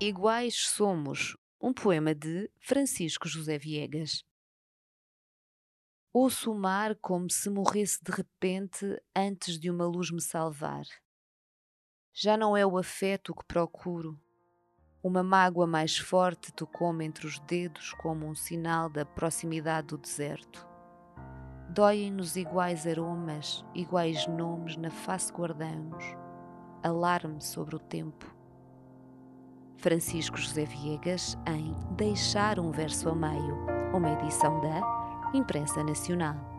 Iguais somos, um poema de Francisco José Viegas. Ouço o mar como se morresse de repente antes de uma luz me salvar. Já não é o afeto que procuro. Uma mágoa mais forte tocou-me entre os dedos como um sinal da proximidade do deserto. Doem-nos iguais aromas, iguais nomes na face guardamos, alarme sobre o tempo. Francisco José Viegas em Deixar um Verso a Meio, uma edição da Imprensa Nacional.